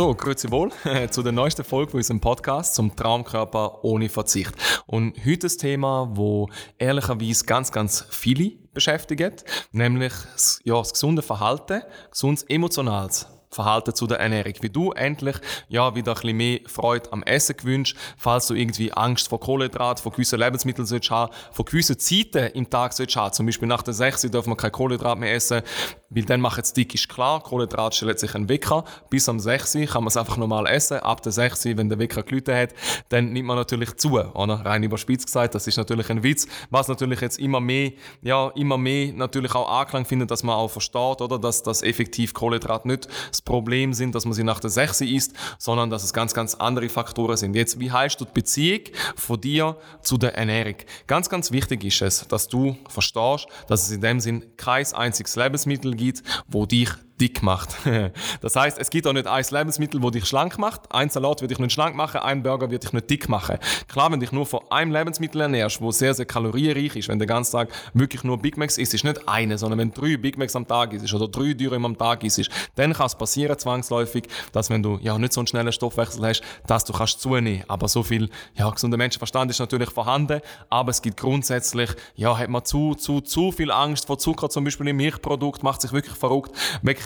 So, grüezi wohl zu der neuesten Folge von unserem Podcast zum Traumkörper ohne Verzicht. Und heute das Thema, wo ehrlicherweise ganz, ganz viele beschäftigt, nämlich ja, das gesunde Verhalten, gesundes emotionales Verhalten zu der Ernährung. Wie du endlich ja wieder ein bisschen mehr Freude am Essen gewünscht, falls du irgendwie Angst vor Kohlenhydraten, vor gewissen Lebensmitteln sollst haben, vor gewissen Zeiten im Tag sollst haben. Zum Beispiel nach der 6 darf man kein Kohlenhydrat mehr essen, weil dann macht es dick, ist klar. Kohlenhydrat stellt sich ein Wecker. Bis am 6 kann man es einfach normal essen. Ab der 6 wenn der Wecker gelüht hat, dann nimmt man natürlich zu, oder? Rein überspitzt gesagt, das ist natürlich ein Witz. Was natürlich jetzt immer mehr, ja, immer mehr natürlich auch Anklang findet, dass man auch versteht, oder? Dass das effektiv Kohlenhydrat nicht das Problem sind, dass man sie nach der 6 isst, sondern dass es ganz, ganz andere Faktoren sind. Jetzt, wie heißt du die Beziehung von dir zu der Ernährung? Ganz, ganz wichtig ist es, dass du verstehst, dass es in dem Sinn kein einziges Lebensmittel gibt, wo dich dick macht. Das heißt, es gibt auch nicht ein Lebensmittel, das dich schlank macht. Ein Salat wird dich nicht schlank machen, ein Burger wird dich nicht dick machen. Klar, wenn dich nur von einem Lebensmittel ernährst, wo sehr, sehr kalorienreich ist, wenn der ganze Tag wirklich nur Big Macs isst, ist nicht eine, sondern wenn drei Big Macs am Tag isst oder drei Dürüm am Tag isst, dann kann es passieren zwangsläufig, dass wenn du ja nicht so einen schnellen Stoffwechsel hast, dass du kannst zunehmen. Aber so viel ja, gesunder Menschenverstand ist natürlich vorhanden, aber es gibt grundsätzlich, ja, hat man zu, zu, zu viel Angst vor Zucker, zum Beispiel im Milchprodukt, macht sich wirklich verrückt,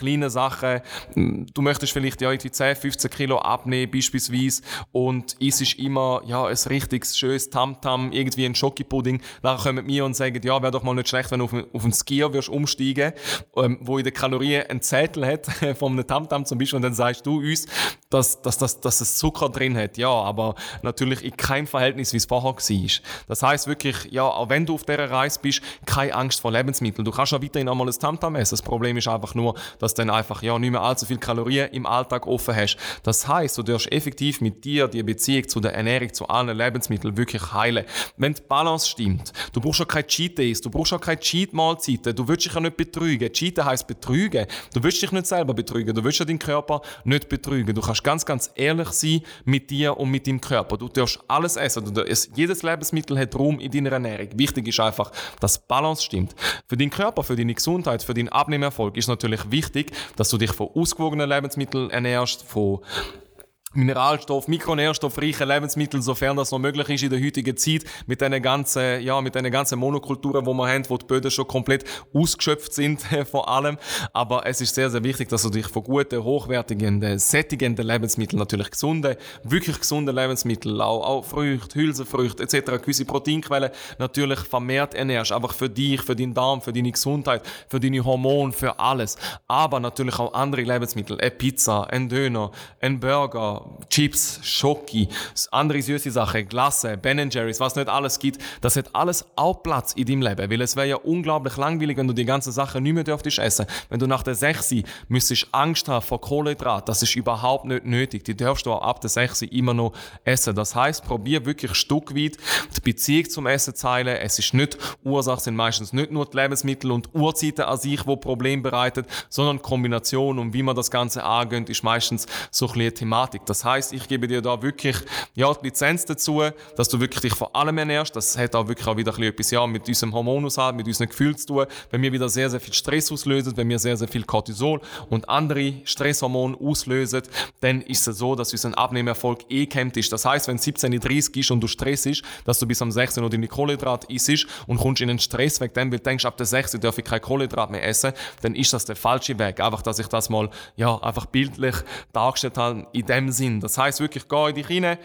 kleinen Sachen. Du möchtest vielleicht ja irgendwie 10, 15 Kilo abnehmen beispielsweise und isst immer ja, ein richtiges, schönes Tamtam, irgendwie ein Schokipudding. Dann kommen wir und sagen, ja, wäre doch mal nicht schlecht, wenn du auf, auf einen Skier wirst umsteigen, ähm, wo in den Kalorien einen Zettel hat einem Tamtam zum Beispiel und dann sagst du uns, dass, dass, dass, dass es Zucker drin hat. Ja, aber natürlich in keinem Verhältnis, wie es vorher war. Das heißt wirklich, ja, auch wenn du auf dieser Reise bist, keine Angst vor Lebensmitteln. Du kannst auch weiterhin einmal ein Tamtam essen. Das Problem ist einfach nur, dass dann einfach ja nicht mehr allzu viel Kalorien im Alltag offen hast. Das heißt, du darfst effektiv mit dir die Beziehung zu der Ernährung, zu allen Lebensmitteln wirklich heilen. Wenn die Balance stimmt, du brauchst auch keine Cheat Days, du brauchst auch keine Cheat Mahlzeiten, du willst dich ja nicht betrügen. Cheaten heisst betrügen. Du willst dich nicht selber betrügen, du willst ja deinen Körper nicht betrügen. Du kannst ganz, ganz ehrlich sein mit dir und mit deinem Körper. Du darfst alles essen. Du darfst, jedes Lebensmittel hat Raum in deiner Ernährung. Wichtig ist einfach, dass die Balance stimmt. Für deinen Körper, für deine Gesundheit, für deinen Abnehmerfolg ist natürlich wichtig, dass du dich von ausgewogenen Lebensmitteln ernährst, von Mineralstoff, mikronährstoffreiche Lebensmittel, sofern das noch möglich ist in der heutigen Zeit, mit den ganzen, ja, mit den ganzen Monokulturen, wo wir haben, wo die Böden schon komplett ausgeschöpft sind, vor allem. Aber es ist sehr, sehr wichtig, dass du dich von guten, hochwertigen, sättigenden Lebensmitteln, natürlich gesunde, wirklich gesunde Lebensmittel, auch, auch Früchte, Hülsenfrüchte, etc., gewisse Proteinquellen, natürlich vermehrt ernährst, einfach für dich, für deinen Darm, für deine Gesundheit, für deine Hormone, für alles. Aber natürlich auch andere Lebensmittel, eine Pizza, ein Döner, ein Burger, Chips, Schoki, andere süße Sachen, Glasse, Ben Jerry's, was nicht alles gibt, das hat alles auch Platz in deinem Leben. Weil es wäre ja unglaublich langweilig, wenn du die ganzen Sachen nicht mehr dürftest essen. Wenn du nach der 6 müsstest Angst haben vor Kohlenhydrat, das ist überhaupt nicht nötig. Die darfst du auch ab der 6 immer noch essen. Das heißt, probier wirklich stückweit die Beziehung zum Essen zu heilen. Es ist nicht, Ursache sind meistens nicht nur die Lebensmittel und Uhrzeiten an sich, wo Probleme bereitet, sondern Kombination und wie man das Ganze angeht, ist meistens so ein eine Thematik. Das heißt, ich gebe dir da wirklich ja, die Lizenz dazu, dass du wirklich dich vor allem ernährst. Das hat auch wirklich auch wieder etwas ja, mit unserem Hormonaushalt, mit unseren Gefühlen zu tun. Wenn wir wieder sehr, sehr viel Stress auslösen, wenn wir sehr, sehr viel Cortisol und andere Stresshormone auslösen, dann ist es so, dass unser Abnehmerfolg eh kämpft ist. Das heißt, wenn es 17.30 ist und du Stress ist, dass du bis am 16 Uhr deine Kohlenhydrate isst und kommst in den Stress weg, dann, weil du denkst, ab der 6 darf ich kein Kohlenhydrat mehr essen, dann ist das der falsche Weg. Einfach, dass ich das mal, ja, einfach bildlich dargestellt habe, in dem Sinn. Das heißt wirklich, geh in dich rein,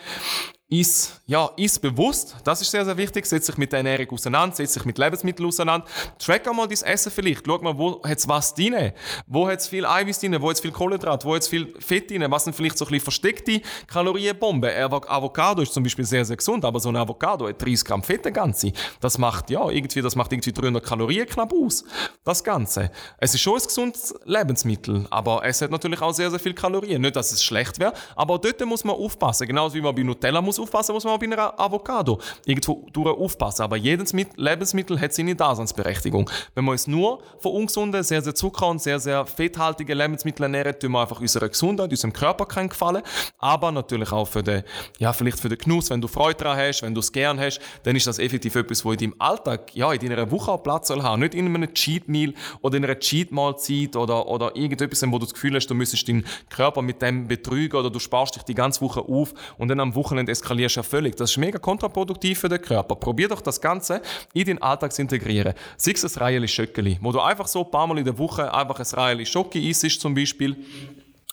ist, ja, ist bewusst, das ist sehr, sehr wichtig, setz dich mit der Ernährung auseinander, setz dich mit Lebensmitteln auseinander, track einmal dein Essen vielleicht, schau mal, wo hat's was drin, wo hat's viel Eiweiß drin, wo hat's viel Kohlenhydrat, wo hat's viel Fett drin, was sind vielleicht so ein bisschen versteckte Kalorienbomben. Avocado ist zum Beispiel sehr, sehr gesund, aber so ein Avocado hat 30 Gramm Fett, Ganze. Das macht, ja, irgendwie, das macht irgendwie 300 Kalorien knapp aus. Das Ganze. Es ist schon ein gesundes Lebensmittel, aber es hat natürlich auch sehr, sehr viel Kalorien. Nicht, dass es schlecht wäre, aber dort muss man aufpassen. Genauso wie man bei Nutella muss aufpassen, muss man auch bei einer Avocado irgendwo durch aufpassen. Aber jedes Lebensmittel hat seine Daseinsberechtigung. Wenn wir uns nur von ungesunden, sehr, sehr zucker- und sehr, sehr fetthaltigen Lebensmitteln ernähren, tun wir einfach unserer Gesundheit, unserem Körper keinen Gefallen. Aber natürlich auch für den, ja, vielleicht für den Genuss, wenn du Freude daran hast, wenn du es gern hast, dann ist das effektiv etwas, wo in deinem Alltag, ja, in deiner Woche auch Platz soll haben. Nicht in einem Cheat Meal oder in einer Cheat Mahlzeit oder, oder irgendetwas, wo du das Gefühl hast, du müsstest deinen Körper mit dem betrügen oder du sparst dich die ganze Woche auf und dann am Wochenende eskalierst ja völlig. Das ist mega kontraproduktiv für den Körper. Probier doch das Ganze in deinen Alltag zu integrieren. Sei es ein Reihe Schöckeli, wo du einfach so ein paar Mal in der Woche einfach ein Reihe Schoki isst zum Beispiel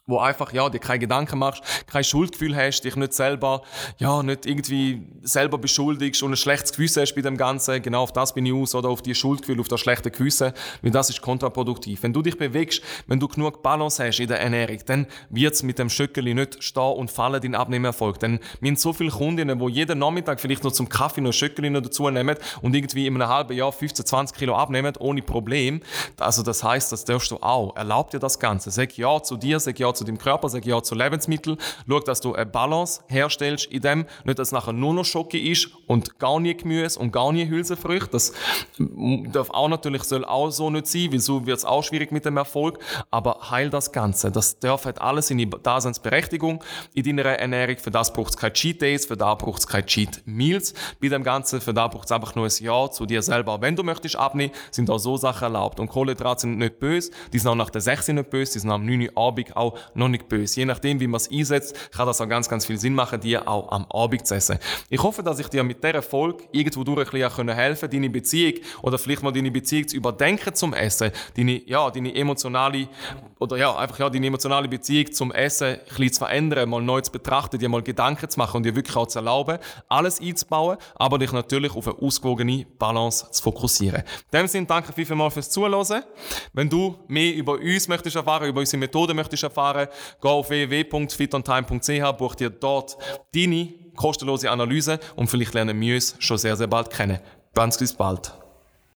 wo einfach, ja, dir keine Gedanken machst, kein Schuldgefühl hast, dich nicht selber, ja, nicht irgendwie selber beschuldigst und ein schlechtes Gewissen hast bei dem Ganzen, genau auf das bin ich aus, oder auf die Schuldgefühl, auf das schlechte Gewissen, weil das ist kontraproduktiv. Wenn du dich bewegst, wenn du genug Balance hast in der Ernährung, dann wird's mit dem Schöckeli nicht stehen und fallen, dein Abnehmerfolg. Denn wir haben so viele Kundinnen, die jeden Nachmittag vielleicht noch zum Kaffee noch Schöckeli noch dazu nehmen und irgendwie in einem halben Jahr 15, 20 Kilo abnehmen, ohne Problem. Also das heißt, das darfst du auch. Erlaub dir das Ganze. Sag ja zu dir, sag ja zu deinem Körper, sag ja zu Lebensmitteln. Schau, dass du eine Balance herstellst in dem. Nicht, dass es nachher nur noch Schocke ist und gar nie Gemüse und gar nie Hülsenfrüchte. Das darf auch natürlich, soll auch so nicht sein, weil so wird es auch schwierig mit dem Erfolg. Aber heil das Ganze. Das darf halt alles in die Daseinsberechtigung in deiner Ernährung. Für das braucht es keine Cheat Days, für das braucht es keine Cheat Meals bei dem Ganzen. Für das braucht es einfach nur ein Ja zu dir selber. Wenn du möchtest abnehmen, sind auch so Sachen erlaubt. Und Kohlenhydrate sind nicht böse, die sind auch nach der 6 nicht böse, die sind am 9 Uhr Abend auch noch nicht böse. Je nachdem, wie man es einsetzt, kann das auch ganz, ganz viel Sinn machen, dir auch am Abend zu essen. Ich hoffe, dass ich dir mit dieser Folge irgendwo durch ein bisschen helfen deine Beziehung oder vielleicht mal deine Beziehung zu überdenken zum Essen, deine, ja, deine emotionale oder ja, einfach ja, deine emotionale Beziehung zum Essen ein bisschen zu verändern, mal neu zu betrachten, dir mal Gedanken zu machen und dir wirklich auch zu erlauben, alles einzubauen, aber dich natürlich auf eine ausgewogene Balance zu fokussieren. In dem Sinne, danke vielmals fürs Zuhören. Wenn du mehr über uns möchtest erfahren, über unsere Methode möchtest erfahren, geh auf www.fitontime.ch, buch dir dort deine kostenlose Analyse und vielleicht lernen wir uns schon sehr, sehr bald kennen. Ganz bis bald.